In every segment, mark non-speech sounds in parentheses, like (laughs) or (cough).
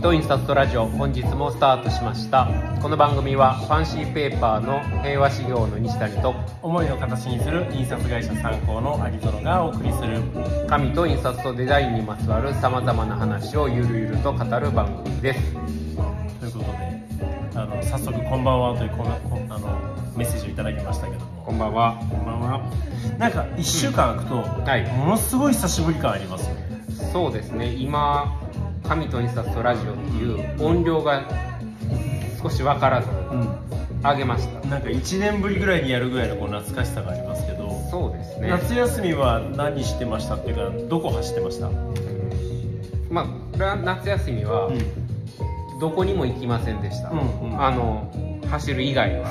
紙と印刷とラジオ本日もスタートしました。この番組はファンシーペーパーの平和修行の西谷と思いを形にする印刷会社参考の有園がお送りする。紙と印刷とデザインにまつわるさまざまな話をゆるゆると語る番組です。ということであの早速こんばんはというこのこあのメッセージをいただきましたけども。こんばんは。こんばんは。なんか1週間空くと、はい。ものすごい久しぶり感ありますよね。そうですね。今紙と印刷とラジオっていう音量が少し分からず上げました。なんか1年ぶりぐらいにやるぐらいのこう懐かしさがありますけど、そうですね。夏休みは何してましたっていうかどこ走ってました、まあら夏休みはどこにも行きませんでした、うんうん。あの走る以外は。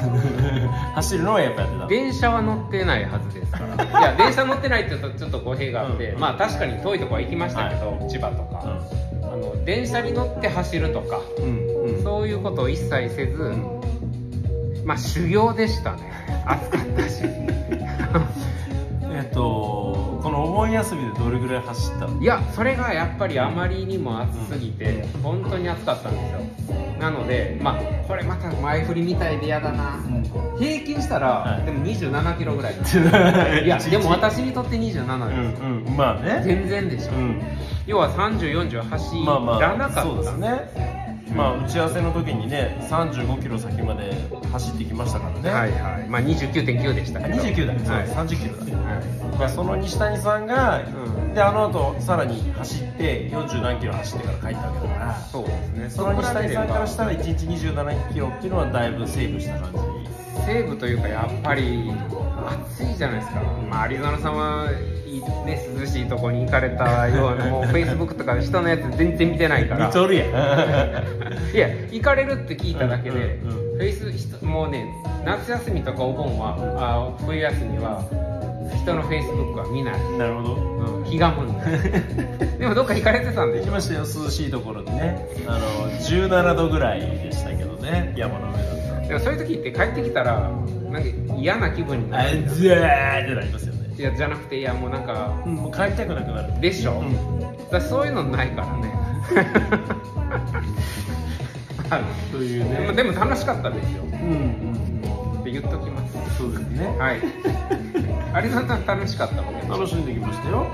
(laughs) 走るのはやっぱやってた。電車は乗ってないはずです。からいや電車乗ってないって言うとちょっと語弊があって、うん。まあ確かに遠いとこは行きましたけど、千葉とか、あの電車に乗って走るとか、うんうん。うんそういうことを一切せず、まあ修行でしたね。暑かったし。(laughs) えっとこのお盆休みでどれぐらい走ったの？いやそれがやっぱりあまりにも暑すぎて、本当に暑かったんですよ。なのでまあこれまた前振りみたいで嫌だな、平均したら、はい。でも27キロぐらい。(laughs) いやでも私私にとって27です、うんうん。まあね。全然でしょ、うん。要は3040走まあまらなかった、あそうですね。まあ打ち合わせの時にね35キロ先まで走ってきましたからね。はいはい。まあ29.9でしたあけど。29だ。ね、はい。30キロだまあその西谷さんが、うん。であの後さらに走って40何キロ走ってから帰ったわけだから。そうですね。その西谷さんからしたら1日27キロっていうのはだいぶセーブした感じ。西部というかやっぱり暑いじゃないですか、まあ、アリゾナさんはいね、涼しいとこに行かれたような (laughs) もうフェイスブックとかで人のやつ全然見てないから。似とるやん。(laughs) いや行かれるって聞いただけで、うんうんうん。フェイス人もうね夏休みとかお盆は、あ冬休みは人のフェイスブックは見ない、なるほど。うん、気がむんで (laughs) でもどっか行かれてたんで行きましたよ涼しいところにね。あの17度ぐらいでしたけどね。山の上だった。らでもそういう時って帰ってきたらなんか嫌な気分になあるずーってなりますよね。いやじゃなくていやもうなんかうんもう帰りたくなくなる。でしょ、うん。だそういうのないからね。(laughs) あというね。でも楽しかったですよ。うんうんって言っときます。そうですね。はい。(laughs) アリゾナさん楽しかったわけです楽しんできましたよ。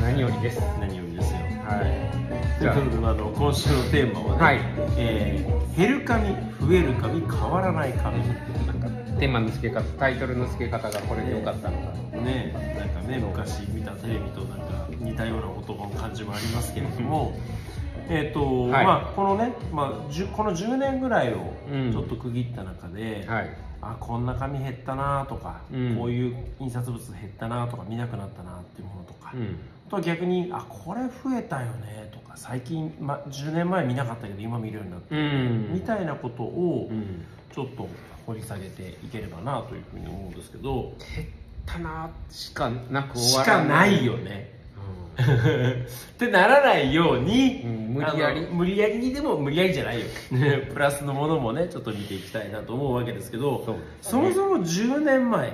何よりです。何よりですよ。はい。ということであの今週のテーマはね、はい。えー減る紙増える紙変わらない紙なんかテーマの付け方タイトルの付け方がこれでよかったのか。ねなんかね昔見たテレビとなんか似たような言葉の感じもありますけれども。えっと、はい。まあこのね、まあ、この10年ぐらいをうん。ちょっと区切った中で、はいあこんな紙減ったなとか、うん。こういう印刷物減ったなとか見なくなったなっていうものとか、うん。あとは逆にあこれ増えたよねとか最近、ま、10年前見なかったけど今見るようになった、うん。みたいなことをうん。ちょっと掘り下げていければなというふうに思うんですけど。減ったなしかなく終しわからないよね (laughs) ってならないように、うん無理やり。無理やりにでも無理やりじゃないよ。(laughs) プラスのものもねちょっと見ていきたいなと思うわけですけどそう。そもそも10年前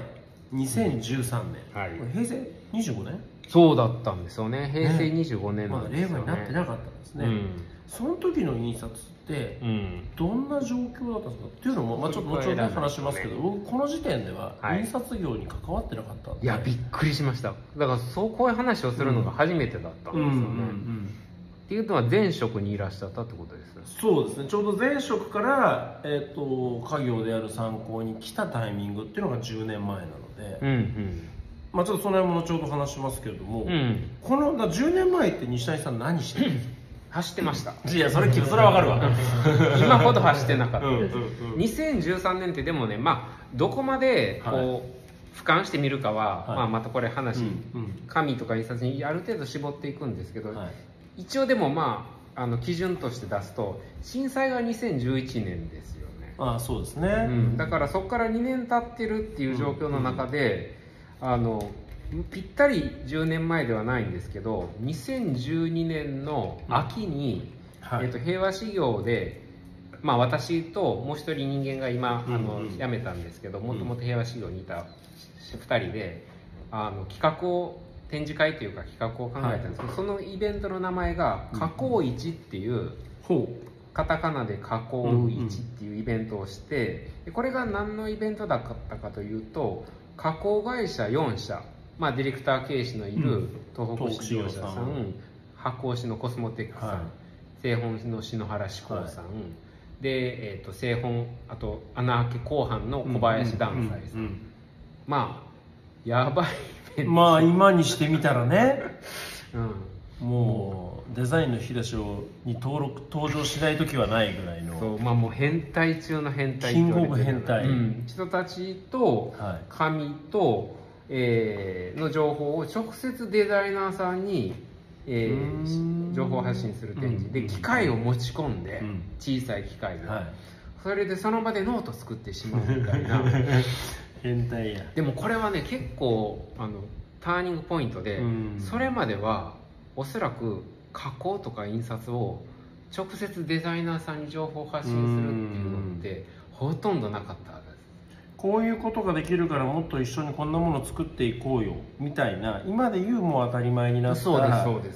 2013年、はい。これ平成25年？そうだったんですよね。平成25年まだ令なんですよね。和になってなかったんですね、うん。その時の印刷ってうん。どんな状況だったんですか？っていうのも、まあ、ちょっと後ほど話しますけど、僕この時点でははい。印刷業に関わってなかったんでいやびっくりしました。だからそうこういう話をするのが初めてだったんですよね、うんうんうんっていうのは前職にいらっしゃったってことです。そうですね。ちょうど前職から、えー、と家業である参考に来たタイミングっていうのが10年前なので、うんまあ、ちょっとその辺も後ほど話しますけれども、うん。うんこのだ10年前って西谷さん何してるんですか？走ってました。いやそれそれはわかるわ。今ほど走ってなかった。うんうんうん。2013年ってでもねまあどこまでこう、はい俯瞰してみるかは、はい。まあ、またこれ話、うんうん。紙とか印刷にある程度絞っていくんですけど、はい。一応でもまああの基準として出すと震災が2011年ですよね、ああそうですね、うん、だからそこから2年経ってるっていう状況の中で、あのぴったり10年前ではないんですけど2012年の秋に、はい。えっと平和修行で、まあ、私ともう一人人間が今、あのうんうん。辞めたんですけどもともと平和修行にいた2人であの企画を展示会というか企画を考えたんですけど、そのイベントの名前が「加工市」っていうほカタカナで「加工1」っていうイベントをして、でこれが何のイベントだったかというと加工会社4社、まあ、ディレクター経営士のいるうん。東北市場者さんん。発酵紙のコスモテックさん、はい。製本の篠原志功さん、で、えー、と製本あと穴開け後半の小林団斎さん、うんまあやばいまあ今にしてみたらね。うん。もうデザインの引き出しをに登録登場しない時はないぐらいの。そうまあもう変態中の変態キングオブ変態。うん。人たちとはい。紙と、えーの情報を直接デザイナーさんに、えー情報発信する展示。でうん。機械を持ち込んで、うん。小さい機械で、はい。それでその場でノート作ってしまうみたいな。(laughs) 変態や。でもこれはね結構あのターニングポイントで、うん。それまではおそらく加工とか印刷を直接デザイナーさんに情報発信するっていうのってほとんどなかったこういうことができるからもっと一緒にこんなものを作っていこうよみたいな今で言うもう当たり前になった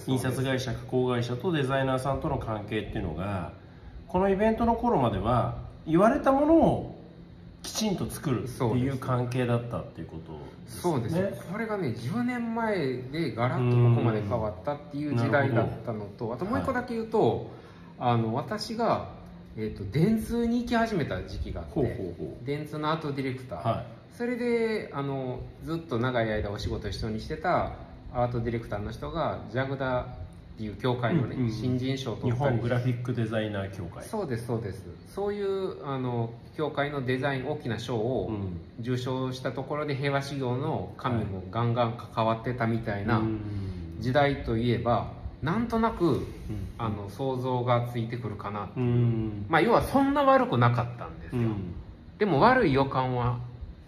印刷会社加工会社とデザイナーさんとの関係っていうのがこのイベントの頃までは言われたものをきちんと作るっていう関係だったっていうことですね。そうです。ねこれがね10年前でガラッとここまで変わったっていう時代だったのとあともう一個だけ言うと、あの私が、えー、と電通に行き始めた時期があってほうほうほ電通のアートディレクター、はそれであのずっと長い間お仕事一緒にしてたアートディレクターの人がジャグダっていう協会のね、うんうん。新人賞をい、取ったり。日本グラフィックデザイナー協会。そうですそうです。そういうあの協会のデザイン大きな賞をうん。受賞したところで平和修行の神もガンガン関わってたみたいなうん。時代といえばなんとなくうん。あの想像がついてくるかなう。ん。まあ要はそんな悪くなかったんですよ、うん。でも悪い予感は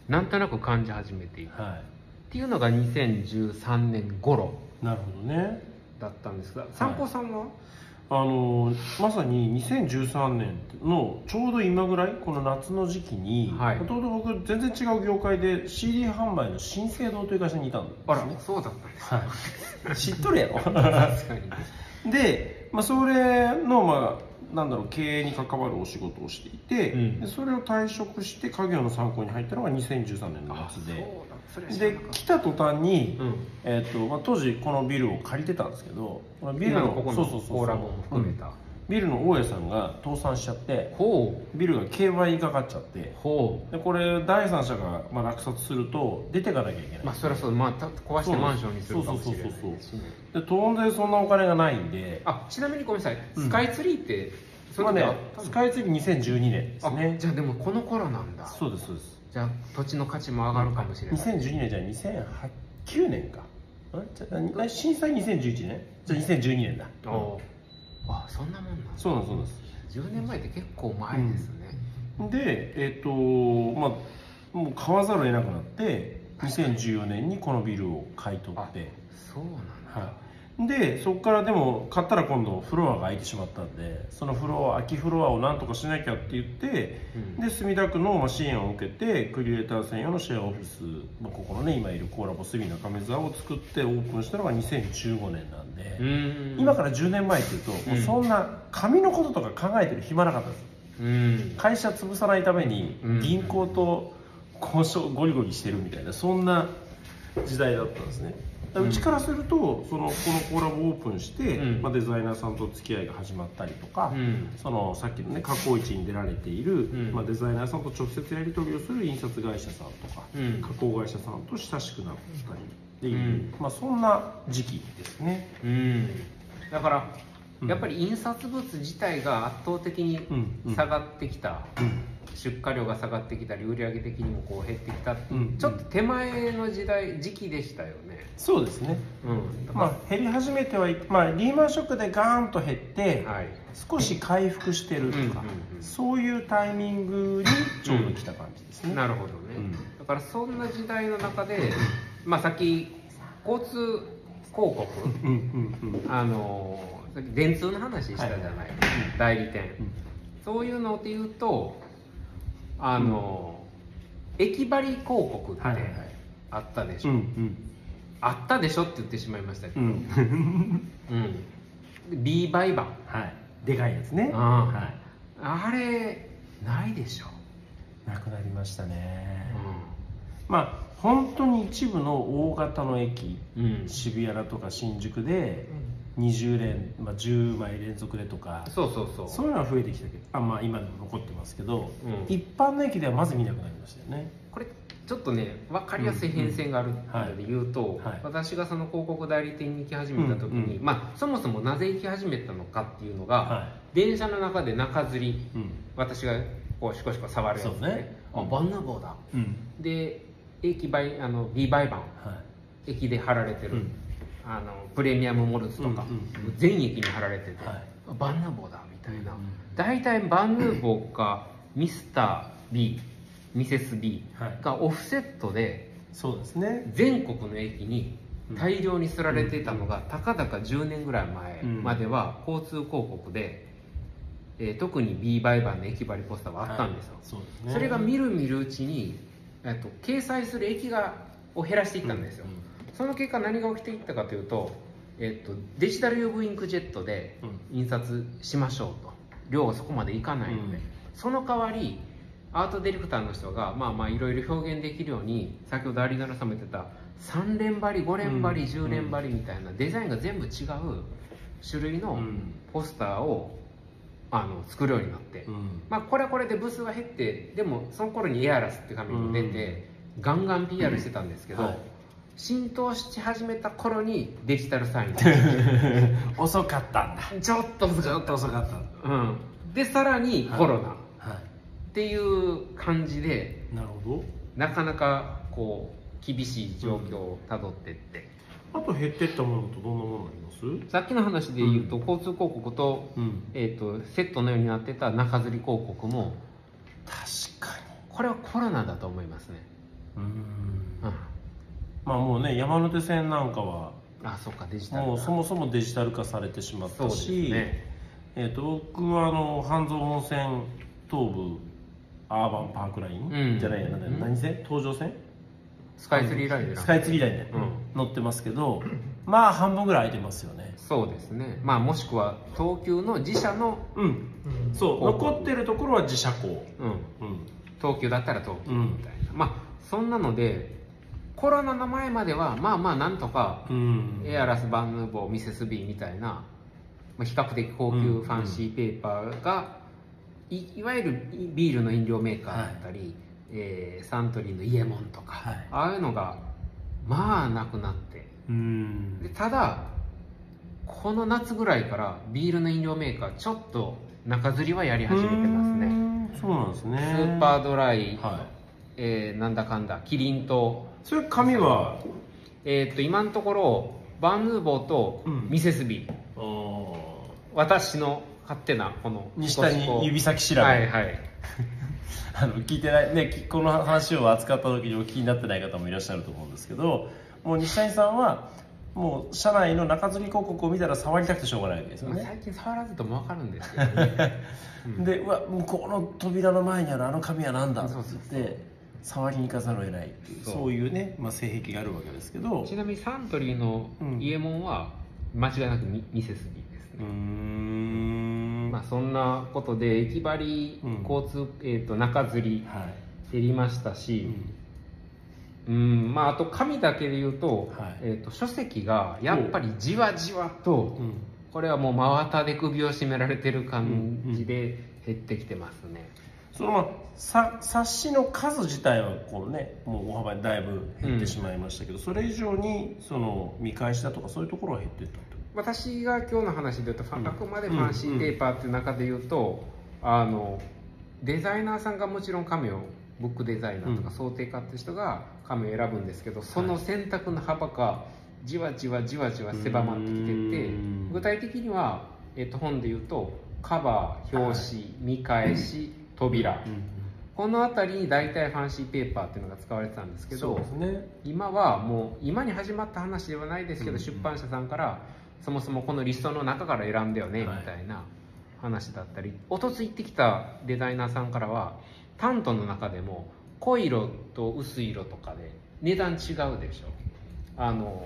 なんとなく感じ始めていたはっていうのが2013年頃いなるほどね。だったんですが参考さんは、あのまさに2013年のちょうど今ぐらいこの夏の時期にはい。もともと僕全然違う業界で CD 販売の新生堂という会社にいたんですあらねそうだったんですはい、知っとるやろ。(laughs) 確かに。で、まあ、それの、まあ、なんだろう経営に関わるお仕事をしていて、うん。でそれを退職して家業の参考に入ったのが2013年の夏でで来た途端に、たうん。えっとまあ、当時このビルを借りてたんですけどこのビルのここのそうそうそうそう。コーラボも含めた、ビルの大家さんが倒産しちゃってほビルが競売かかっちゃって。でこれ第三者がまあ落札すると出てかなきゃいけない。うまあそれはそうまあた壊してマンションにするかもしれないそうそうそうしねで当然そんなお金がないんで。あちなみにごめんなさい。うん。スカイツリーって、そまあねれであったの？スカイツリー2012年ですあねじゃあでもこの頃なんだ。そうですそうですじゃあ土地の価値も上がるかもしれない、2012年じゃあ2009年か。あじゃあ震災2011年じゃあ2012年だ。おあそんなもんなそうなんですそうなんです10年前って結構前ですね、でえっ、とまあもう買わざるを得なくなって2014年にこのビルを買い取って。そうなんだ、はい、でそこからでも買ったら今度フロアが空いてしまったんでそのフロア空きフロアをなんとかしなきゃって言ってうん。で墨田区のまあ支援を受けてクリエイター専用のシェアオフィス、まあ、ここのね今いるコーラボスビナ亀沢を作ってオープンしたのが2015年なんで、うん。今から10年前っていうと、もうそんな紙のこととか考えてる暇なかったです。うん。会社潰さないためにうん。銀行と交渉ゴリゴリしてるみたいなそんな時代だったんですねうちからするとそのこのコラボオープンして、うん。まあ、デザイナーさんと付き合いが始まったりとか、うん。そのさっきのね加工市に出られている、ん。まあ、デザイナーさんと直接やり取りをする印刷会社さんとか、うん。加工会社さんと親しくなったりっていう、うん。まあ、そんな時期ですね。うん。だからうんやっぱり印刷物自体が圧倒的にうんうん。下がってきた、うん。出荷量が下がってきたり売上的にもこう減ってきたっていう、うんちょっと手前の時代時期でしたよね。そうですね。うん。まあ、減り始めてはい、まあ、リーマンショックでガーンと減って、らはい。少し回復してるとか、うんうんうん。そういうタイミングにちょうど来た感じですね。なるほどね、うん。だからそんな時代の中で、まあ、さっき交通広告うんうんうん。あのさっき電通の話したじゃない、はいはい代理店、うん。そういうのっていうとあの、駅張り広告ってあったでしょ、うんあったでしょって言ってしまいましたけうんど、うん。うん。で B 売版はい。でかいやつね。あはい。あれないでしょ、なくなりましたね、うまあ本当に一部の大型の駅。んうん、渋谷だとか新宿で20連、まあ、10枚連続でとか。そうそうそう。そういうのは増えてきたけど。あまあ今でも残ってますけど、うん。一般の駅ではまず見なくなりましたよね。これちょっとね分かりやすい変遷があるので言うと、はい。私がその広告代理店に行き始めた時に、うんうまあ、そもそもなぜ行き始めたのかっていうのが、は電車の中で中吊りいうん。私がこうシコシコ触るやつそうね。あバンナーボーだ。うん。で駅売あの B 売版はい。駅で貼られてる、うんあのプレミアムモルツとか、うんうんうん。全駅に貼られてて、はい。バンナーボーだみたいな、うんうん。大体バンヌーボーかミスター B ミセス B はい。がオフセットでそうですね。全国の駅に大量に刷られていたのが、たかだか10年ぐらい前までは交通広告で、えー特に B 売版の駅張りポスターはあったんですよ、はい。そうですね。それがみるみるうちに、えっと、掲載する駅がを減らしていったんですよ、うんその結果何が起きていったかというと、えっと、デジタル UV インクジェットでうん。印刷しましょうと。量がそこまでいかないので、うん。その代わりアートディレクターの人がまあまあいろいろ表現できるように先ほど有野さんも言ってた3連張り5連張りうん。10連張りみたいなデザインが全部違う種類のうん。ポスターをあの作るようになって、うん。まあこれはこれで部数が減ってでもその頃にエアラスって紙も出て、ガンガン PR してたんですけど、はい浸透し始めた頃にデジタルサイン。(laughs) 遅かったんだ。ちょっとちょっと遅かったうん。でさらにコロナ。っはていう感じでいなるほど。なかなかこう厳しい状況をたどってって、あと減ってったものとどんなものあります？さっきの話で言うと、交通広告と,、うん。えー、とセットのようになってた中吊り広告も確かこれはコロナだと思いますね、にうん。うん、まあもうね山手線なんかはあそっかデジタルだ。もうそもそもデジタル化されてしまったし、ね。えー、と僕はあの半蔵温泉東部アーバンパークライン、うん。じゃないやうん。何線？東上線？スカイツリーラインでスカイツリーラインで、うん乗ってますけどまあ半分ぐらい空いてますよね。そうですね。まあもしくは東急の自社の、うん。そう残ってるところは自社校うん、うん。東急だったら東急うんみたいな、まあそんなのでコロナの前まではまあまあなんとか、うん。エアラス・バンヌーボーミセス B みたいな、まあ、比較的高級ファンシーペーパーが、いいわゆるビールの飲料メーカーだったり、えーサントリーのイエモンとか、はい。ああいうのがまあなくなって。うん。でただこの夏ぐらいからビールの飲料メーカーちょっと中吊りはやり始めてますね。ねそうなんですね。スーパードライ、はい。えーなんだかんだキリンと,、それ紙は？えーっと今のところバンヌーボーとうん。ミセスビー、あー。私の勝手なこの西谷指先調べ、はいはい。(laughs) あの聞いてない。ねきこの話を扱った時にお聞きになってない方もいらっしゃると思うんですけどもう西谷さんはもう社内の中吊り広告を見たら触りたくてしょうがないわけですよね、まあ最近触らずとも分かるんですけどね。(laughs) うん。でうわ向こうの扉の前にあるあの紙は何だって言って触りに行かざるを得ないっていう。そう。そういうね、まあ、性癖があるわけですけど。ちなみにサントリーのイエモンは間違いなくミミセスビーですね、ん。まあ、そんなことで駅張り、うん。交通、えー、と中吊りはい、減りましたうし、ん。うんまあ、あと紙だけで言うと,、はい。えー、と書籍がやっぱりじわじわとうん。これはもう真綿で首を絞められてる感じで減ってきてますね、そのまあさ冊子の数自体はこうねもう大幅にだいぶ減ってしまいましたけど、それ以上にその見返しだとかそういうところは減っていったってこ私が今日の話で言うと、あくまでファンシーペーパーっていう中で言うと、あのデザイナーさんがもちろん紙をブックデザイナーとかうん。想定家って人が紙を選ぶんですけど、その選択の幅がじわじわじわじわ狭まってきててうん。具体的には、えっと本で言うとカバー表紙見返し扉、と、この辺りに大体ファンシーペーパーっていうのが使われてたんですけどね。今はもう今に始まった話ではないですけど、うん出版社さんからそもそもこのリストの中から選んでよねみはい。たいな話だったり、おとつ行ってきたデザイナーさんからはタントの中でも濃い色と薄い色とかで値段違うでしょ。あの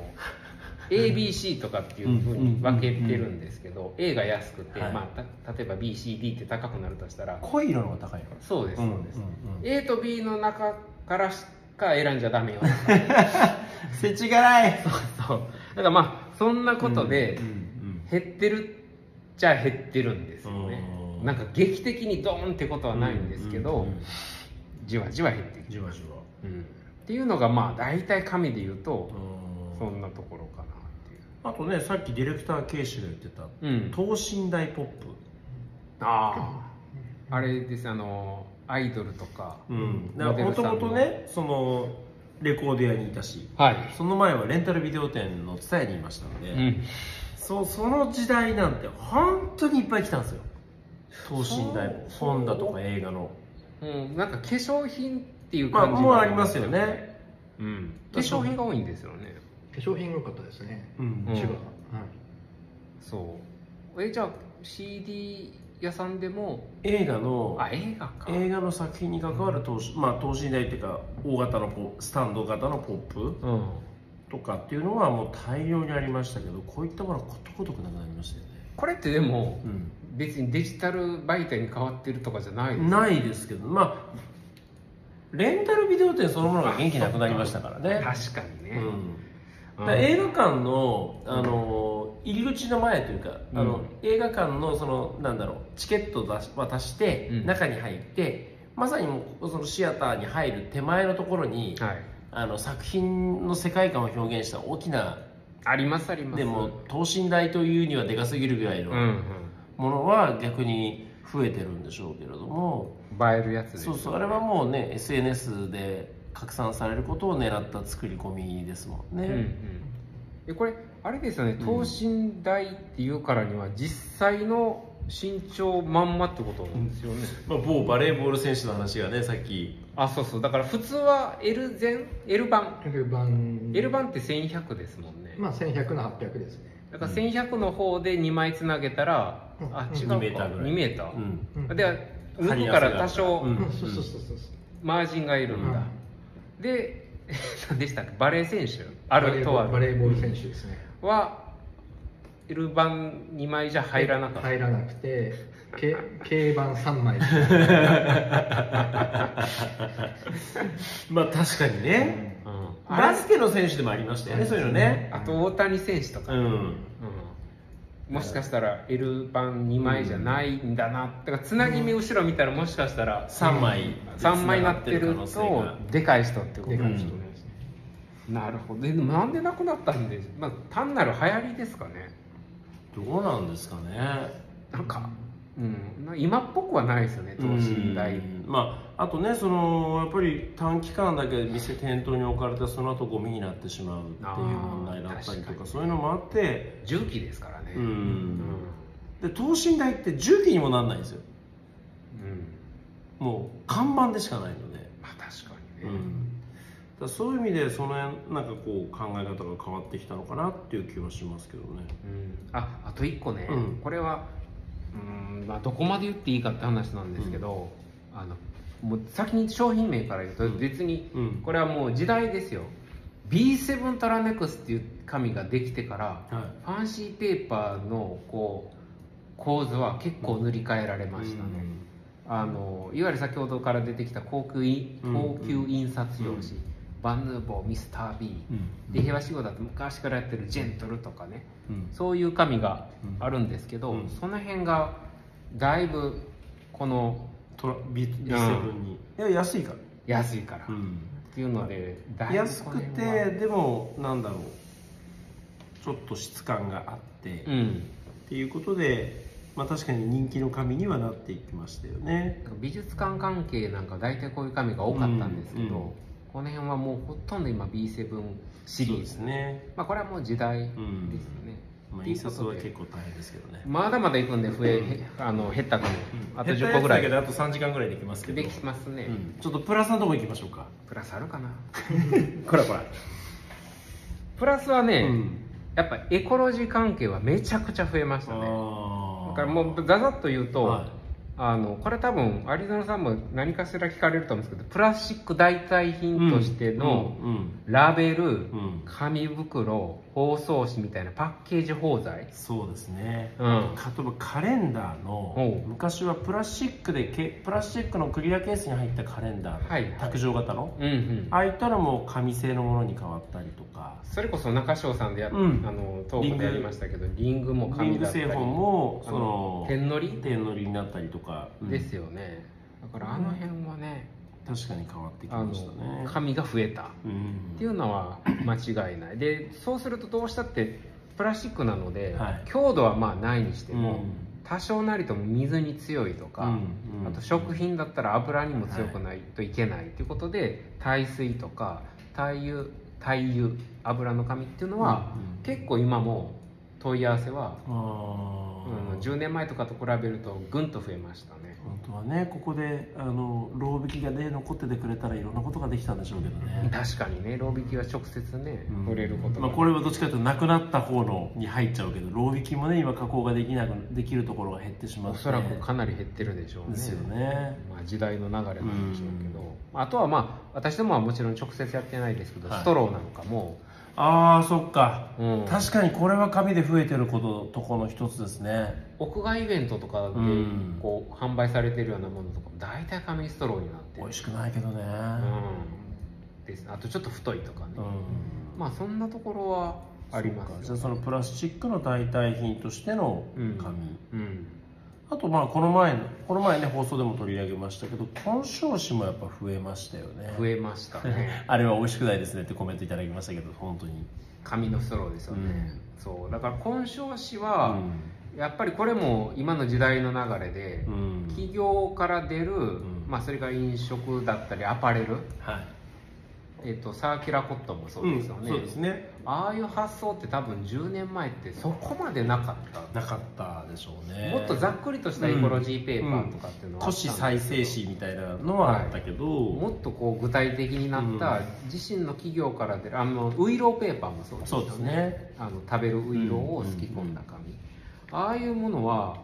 ABC とかっていうふうに分けてるんですけど、A が安くて、はい。まあ、た例えば BCD って高くなるとしたら。濃い色の方が高いの？そうですそうです、A と B の中からしか選んじゃダメよ。せちがらい。そうだからまあそんなことで減ってるっちゃ減ってるんですよね。うん。なんか劇的にドーンってことはないんですけど、じわじわ減っていく、じわじわ。うん。っていうのがまあ大体紙で言うとうん。そんなところかなあとねさっきディレクターケイシが言ってたうん。等身大ポップ。ああ。あれですあのアイドルとか、もともとねそのレコード屋にいたしはい、その前はレンタルビデオ店の蔦屋にいましたので、うん、そうその時代なんて本当にいっぱい来たんですよ。等身大本だとか映画の。うん、なんか化粧品っていうまあ感じもうありますよね。うん、化粧品が多いんですよね化粧品が良かったですね。うん。うん。千葉、はい。そう。えじゃあ CD 屋さんでも？映画のあ映画か。映画の作品に関わる等身,、まあ、等身大っていうか大型のポスタンド型のポップうん。とかっていうのはもう大量にありましたけどこういったものはことごとくなくなりましたよね、これってでもうん。別にデジタル媒体に変わってるとかじゃないですないですけどまあレンタルビデオ店そのものが元気なくなりましたからね、確かにね、うん、映画館のあの入り口の前というか、あの映画館のそのなんだろうチケットを出し渡して、うん。中に入ってまさにもうそのシアターに入る手前のところに、はい。あの作品の世界観を表現した大きなありますあります。でも等身大というにはでかすぎるぐらいのうんうん。ものは逆に増えてるんでしょうけれども、映えるやつそうそうあれはもうね SNS で拡散されることを狙った作り込みですもんね、うんうん。でこれあれですよね等身大っていうからには実際の身長まんまってことなんですよね、まあ、某バレーボール選手の話がねさっき。あそうそう。だから普通は L 前 L 版 L 版 L 版って1100ですもんね、まあ1100の800ですね。だから1100の方で2枚つなげたら、うん。あうん。違うか。2メーターぐらい。2メーター、うん。うん。で抜くから多少マージンがいるんだ、で (laughs) 何でしたっけ？バレー選手あるとある。ルバレーボール選手ですね。は L 版2枚じゃ入らなかった、入らなくて K, K 版3枚。(laughs) まあ確かにね、うん。バスケの選手でもありましたよね、そういうのね。あと大谷選手とか、うん。うんもしかしたら L 版2枚じゃないんだな、だからつなぎ目後ろ見たらもしかしたら3枚3枚になってるとがでかい人ってことですね人ですねなるほど。でもなんでなくなったんで、まあ、単なる流行りですかね。どうなんですかね。なんか、うん、な今っぽくはないですよね等身大。うんまあ、あとねそのやっぱり短期間だけ店店頭に置かれたその後ゴミになってしまうっていう問題だったりとかそういうのもあって。重機ですからね。うん。で等身大って重機にもなんないんですよ。うん。もう看板でしかないので、まあ確かにね、うん、そういう意味でその辺なんかこう考え方が変わってきたのかなっていう気はしますけどね。うん。ああと1個ね、うん。これはうん、まあ、どこまで言っていいかって話なんですけど、あのもう先に商品名から言うと別にうん。これはもう時代ですよ。B7 トラネクスっていう紙ができてからはファンシーペーパーのこう構図は結構塗り替えられましたね、あのいわゆる先ほどから出てきた高級いうん。高級印刷用紙、うんバンヌーボーミスター B、うん。で平和仕事だと昔からやってるジェントルとかね。うん。そういう紙があるんですけど、うん。その辺がだいぶこのトラビビセブンに、いや安いから、安いから、っうん。ていうのでだいぶ安くてでもなんだろう。ちょっと質感があって、っうん。ていうことで、まあ、確かに人気の紙にはなっていきましたよね。美術館関係なんか大体こういう紙が多かったんですけど、うんうんこの辺はもうほとんど今 B7 シリーズ。ですね、まあこれはもう時代ですよね、うことで。印刷は結構大変ですけどね。まだまだいくんで増え、へあの減ったかも、あと10個ぐらい。あと3時間ぐらいできますけど。できますね、うん。ちょっとプラスのとこ行きましょうか。プラスあるかな？(laughs) こらこら、プラスはね、うん。やっぱエコロジー関係はめちゃくちゃ増えましたね。あだからもうざざっと言うと、はいあのこれ多分有園さんも何かしら聞かれると思うんですけどプラスチック代替品としてのラベル、うん。紙袋包包装紙みたいなパッケージ包材？そうですね、うん。例えばカレンダーの昔はプラスチックでけプラスチックのクリアケースに入ったカレンダー、はいはい。卓上型の、うんうん。ああいったのも紙製のものに変わったりとか。それこそ中翔さんでやっ、うん。あのトークでやりましたけどリング。もリン紙だったり。グ製本もあその点のり？点のりになったりとか、うん。ですよね。だからあの辺はね、確かに変わってきましたね。紙が増えた。うんっていうのは間違いない。でそうするとどうしたってプラスチックなので、はい。強度はまあないにしても、うん。多少なりとも水に強いとか、うんうんあと食品だったら油にも強くないといけないということで、耐水とか耐油耐油油の紙っていうのは、結構今も問い合わせは、うん、10年前とかと比べるとぐんと増えましたね本当はねここであのロー引きがね残っててくれたらいろんなことができたんでしょうけどね。確かにねロー引きは直接ね、うん。触れることが、まあ、これはどっちかというとなくなった方のに入っちゃうけどロー引きもね今加工ができなくできるところが減ってしまって。おそらくかなり減ってるでしょうね。ですよね。まあ、時代の流れなんでしょうけど、あとはまあ私どもはもちろん直接やってないですけど、はい。ストローなんかも、ああそっか、うん。確かにこれは紙で増えてることとこの一つですね屋外イベントとかでうん。こう販売されてるようなものとかも大体紙ストローになってる。美味しくないけどね。うん。です。あとちょっと太いとかね、うん。まあそんなところはありますそうか。じゃあそのプラスチックの代替品としてのうん。紙、うん。あとまあこの前のこの前ね放送でも取り上げましたけど根性紙もやっぱ増えましたよね。増えましたね。(laughs) あれは美味しくないですねってコメントいただきましたけど本当に。紙のストローですよね、うん。そう。だから根性紙は、うやっぱりこれも今の時代の流れで、ん、うん。企業から出る、ん。まあ、それが飲食だったりアパレル、はい。えっとサーキュラーコットンもそうですよね、うんそうですね。ああいう発想って多分10年前ってそこまでなかった。なかったでしょうね。もっとざっくりとしたエコロジーペーパーとかっていうのはあ都市再生紙みたいなのはあったけど、もっとこう具体的になったうん。自身の企業から出るあのウイローペーパーもそうですよそうですね。あの食べるウイローをすき込んだ紙、ああいうものは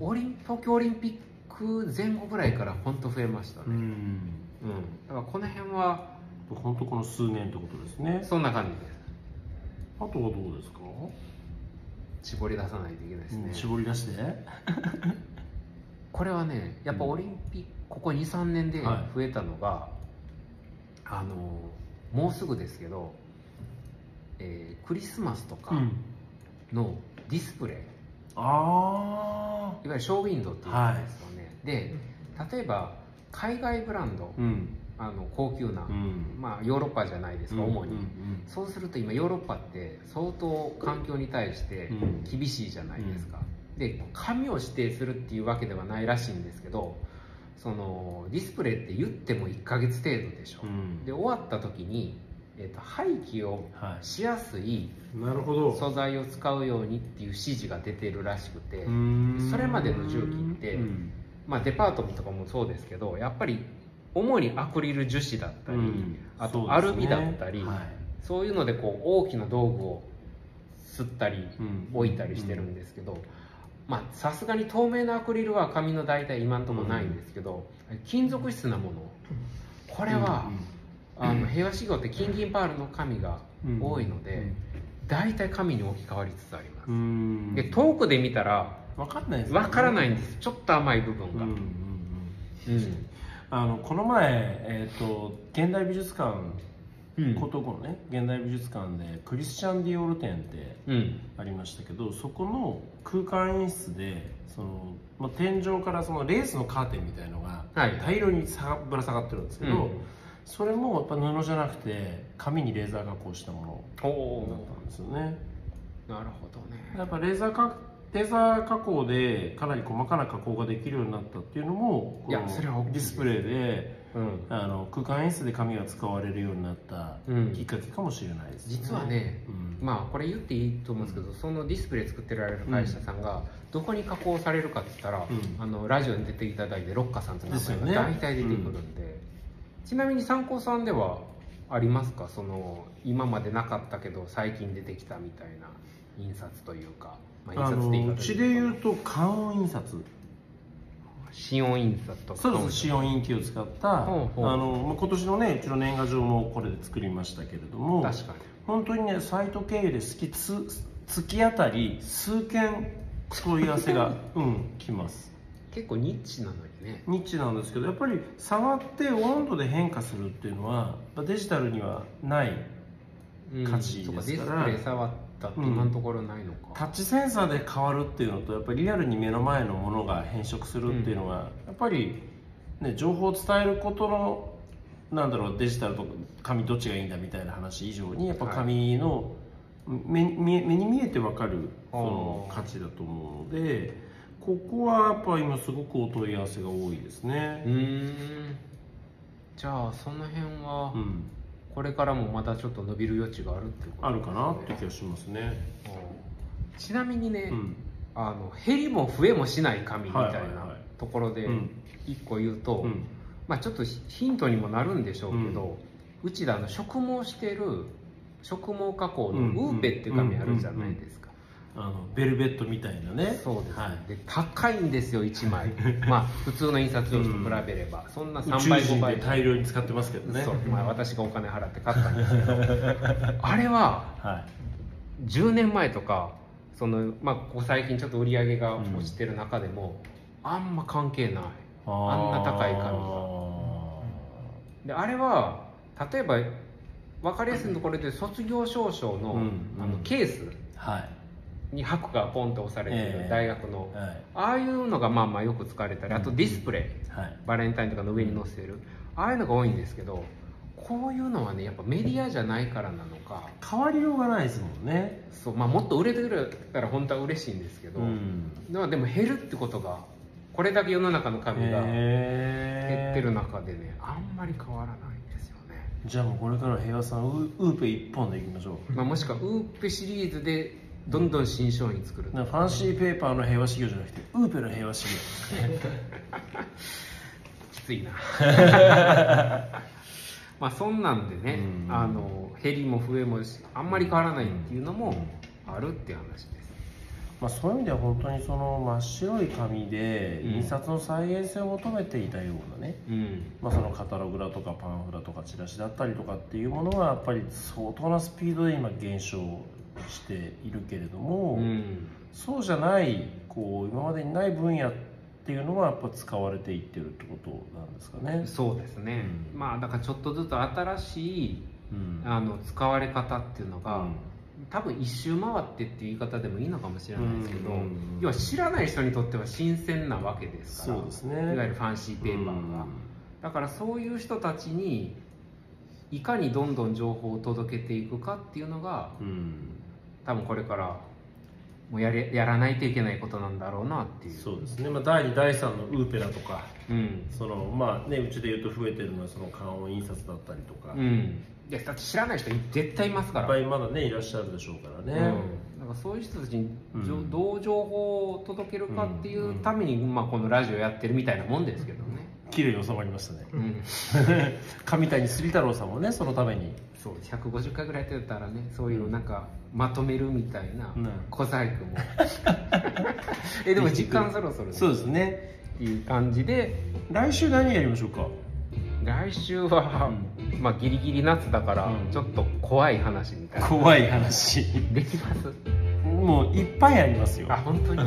オリン東京オリンピック前後ぐらいから本当増えましたね、うん。うん、だからこの辺は本当この数年ってことですね。そんな感じです。あとはどうですか、絞り出さないといけないですね、うん絞り出して。(laughs) これはねやっぱオリンピックここ23年ではい。増えたのが、あのもうすぐですけど、えークリスマスとかのディスプレイ、いあわゆるショーウィンドウっていうやつですよね、で例えば海外ブランドあうん。あの高級な、うん。まあ、ヨーロッパじゃないですか、主に、うんうん。そうすると今ヨーロッパって相当環境に対してうん。厳しいじゃないですか、で紙を指定するっていうわけではないらしいんですけどそのディスプレイって言っても1ヶ月程度でしょ、うん。で終わった時に、えー、と廃棄をはしやすいい。なるほど。素材を使うようにっていう指示が出てるらしくて、そそれまでの重機ってまあ、デパートとかもそうですけどやっぱり主にアクリル樹脂だったり、あとアルミだったりそういうのでこう大きな道具を吸ったり置いたりしてるんですけどまあさすがに透明なアクリルは紙の代替今のところないんですけど、金属質なものこれは、あの平和仕業って金銀パールの紙が多いので、大体紙に置き換わりつつあります、で遠くで見たら分かんないですわからないんんです。ちょっと甘い部分が、うんうんうん。うん。あのこの前、えー、と現代美術館うん。江東区のね現代美術館でクリスチャン・ディオール展ってうん。ありましたけどそこの空間演出でその、まあ、天井からそのレースのカーテンみたいのがはい。大量にさぶら下がってるんですけど、うんそれもやっぱ布じゃなくて紙にレーザー加工したもおのだっおたんですよね。なるほどね。やっぱレーザー加レーザー加工でかなり細かな加工ができるようになったっていうのもいやそれはディスプレイでうん。あの空間演出で紙が使われるようになったうん。きっかけかもしれないです、実はねうん。まあこれ言っていいと思うんですけど、そのディスプレイ作ってられる会社さんがどこに加工されるかって言ったら、うん。あのラジオに出ていただいてロッカさんという名前ですよね。が大体出てくるんで、ちなみに参考さんではありますか？その今までなかったけど最近出てきたみたいな印刷というか、まあ、印あ刷って言い方のうちで言うと関運印刷。シオン印刷とか。そうです。シオンインキを使ったあのまあ今年のねうちの年賀状もこれで作りましたけれども確かに。本当にねサイト経由で月つ月あたり数件問い合わせが (laughs) うん来ます結構ニッチなのにね。ニッチなんですけどやっぱり触って温度で変化するっていうのはデジタルにはない価値そうかディスですからプレイ触ったって今のところないのか、タッチセンサーで変わるっていうのとやっぱりリアルに目の前のものが変色するっていうのは、やっぱり、ね、情報を伝えることのなんだろうデジタルと紙どっちがいいんだみたいな話以上にやっぱ紙の目目目に見えて分かるその価値だと思うのでここはやっぱ今すごくお問い合わせが多いですね。う。ーん。じゃあその辺はうん。これからもまたちょっと伸びる余地があるっていうことあるかなって気がしますね。うん。ちなみにね、うん。あの減りも増えもしない紙みたいなところでうん。一個言うと、うん。まあ、ちょっとヒントにもなるんでしょうけど、うちであの植毛してる植毛加工のうん。ウーペって紙あるじゃないですか、あのベルベットみたいなね。そうです、はい。で高いんですよ1枚。(laughs) まあ普通の印刷用紙と比べれば、そんな宇3宙倍5人倍。で大量に使ってますけどね。そう、まあ、私がお金払って買ったんですけど。(laughs) あれははい。10年前とかその、まあ、ここ最近ちょっと売り上げが落ちてる中でも、あんま関係ない。あんな高い紙が。であれは例えば分かりやすいところで卒業証書の,、うん。あのケース。はい。に箔がポンと押されてええ。る大学の、はい。ああいうのがまあまあよく使われたりあとディスプレイ、はい。バレンタインとかの上に載せる。ああいうのが多いんですけどこういうのはねやっぱメディアじゃないからなのか。変わりようがないですもんね。そう、まあ、もっと売れてくれたら本当は嬉しいんですけど、ん。でもでも減るってことがこれだけ世の中の紙が減へってる中でねあんまり変わらないんですよね、じゃあもうこれから平和さんウウーペ一本でいきましょう。まあ、もしくはウーペシリーズでどんどん新商品作る。ファンシーペーパーの平和修行じゃなくてウーペの平和修行。(laughs) きついな。(laughs) まあそんなんでね、うん。あの減りも増えもしあんまり変わらないっていうのもあるって話です。まあ、そういう意味では本当にその真っ白い紙でうん。印刷の再現性を求めていたようなね、うん。まあ、そのカタログだとかパンフラとかチラシだったりとかっていうものはやっぱり相当なスピードで今減少しているけれども、うん。そうじゃないこう今までにない分野っていうのはやっぱ使われていってるってことなんですかね。そうですね、うん。まあだからちょっとずつ新しいうん。あの使われ方っていうのが、うん。多分一周回ってっていう言い方でもいいのかもしれないですけど、うん。要は知らない人にとっては新鮮なわけですから。そうですね。いわゆるファンシーペーパーが、だからそういう人たちにいかにどんどん情報を届けていくかっていうのがうんうん多分これからもうやれやらないといけないことなんだろうなっていう。そうですね、まあ、第2第3のウーペラとかうん。そのまあねうちで言うと増えてるのはその観音印刷だったりとか、いっうん。いやだって知らない人絶対いますから。ぱいまだねいらっしゃるでしょうからね、うん、なんかそういう人たちにうん。どう情報を届けるかっていうために、まあ、このラジオやってるみたいなもんですけどね、綺麗に収まりましたね。うん、上谷杉太郎さんもねそのために。そう150回ぐらいやってたらねそういうなんかまとめるみたいなうん。小細工も。(laughs) えでも時間そろそろね。そうですね。いう感じで。来週何やりましょうか？来週は、まあギリギリ夏だからうん。ちょっと怖い話みたいな、怖い話。(laughs) できます？もういっぱいありますよ。あ本当に？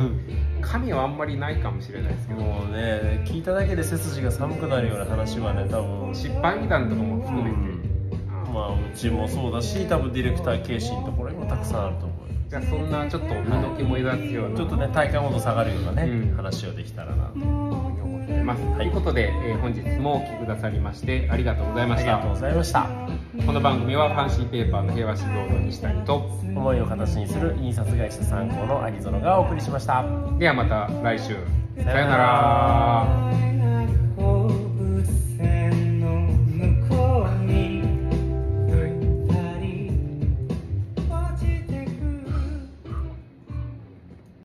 神はあんまりないかもしれないですけど。もうね聞いただけで背筋が寒くなるような話はね多分。失敗談とかも含めて、うん。あまあうちもそうだし多分ディレクターケイシーのところにもたくさんあると思うじゃあそんなちょっと身の毛も目立つような。ちょっとね体感温度下がるようなね、うん。話をできたらなとます、はいということで、えー本日もお聞きくださりましてありがとうございました。ありがとうございました。この番組はファンシーペーパーの平和指導の西谷と思いを形にする印刷会社参考のアニゾノがお送りしました。ではまた来週。さようなら